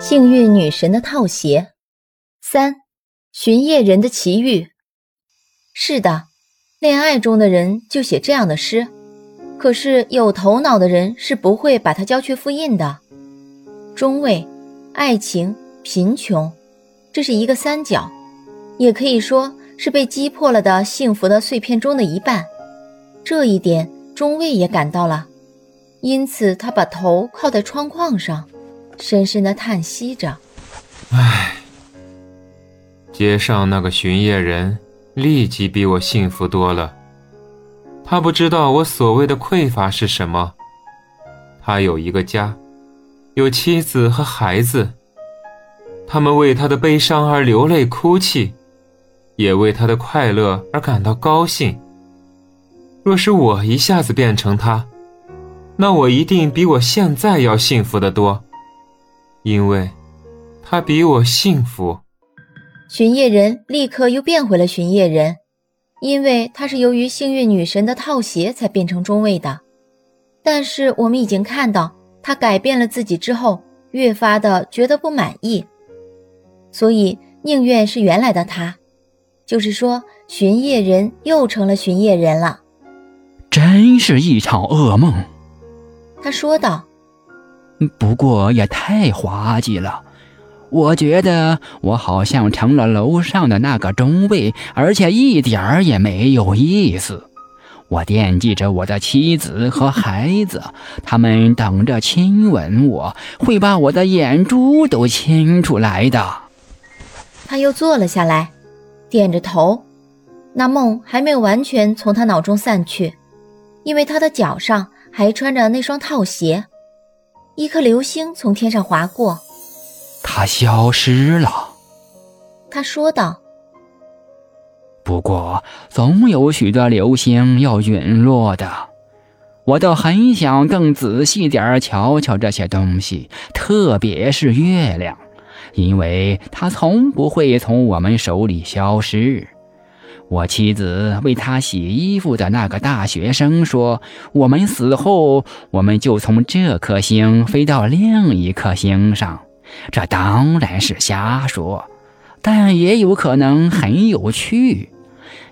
幸运女神的套鞋，三，巡夜人的奇遇。是的，恋爱中的人就写这样的诗，可是有头脑的人是不会把它交去复印的。中位，爱情，贫穷，这是一个三角，也可以说是被击破了的幸福的碎片中的一半。这一点，中尉也感到了，因此他把头靠在窗框上。深深的叹息着，唉。街上那个巡夜人立即比我幸福多了。他不知道我所谓的匮乏是什么。他有一个家，有妻子和孩子，他们为他的悲伤而流泪哭泣，也为他的快乐而感到高兴。若是我一下子变成他，那我一定比我现在要幸福的多。因为，他比我幸福。巡夜人立刻又变回了巡夜人，因为他是由于幸运女神的套鞋才变成中尉的。但是我们已经看到，他改变了自己之后，越发的觉得不满意，所以宁愿是原来的他。就是说，巡夜人又成了巡夜人了。真是一场噩梦，他说道。不过也太滑稽了，我觉得我好像成了楼上的那个中尉，而且一点儿也没有意思。我惦记着我的妻子和孩子，他们等着亲吻我，会把我的眼珠都亲出来的。他又坐了下来，点着头，那梦还没有完全从他脑中散去，因为他的脚上还穿着那双套鞋。一颗流星从天上划过，它消失了。他说道：“不过，总有许多流星要陨落的。我倒很想更仔细点瞧瞧这些东西，特别是月亮，因为它从不会从我们手里消失。”我妻子为他洗衣服的那个大学生说：“我们死后，我们就从这颗星飞到另一颗星上。”这当然是瞎说，但也有可能很有趣。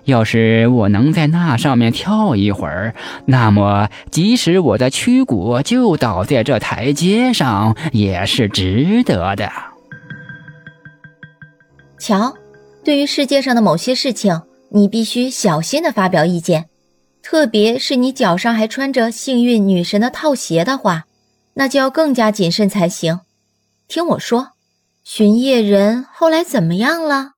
要是我能在那上面跳一会儿，那么即使我的躯骨就倒在这台阶上，也是值得的。瞧，对于世界上的某些事情。你必须小心的发表意见，特别是你脚上还穿着幸运女神的套鞋的话，那就要更加谨慎才行。听我说，巡夜人后来怎么样了？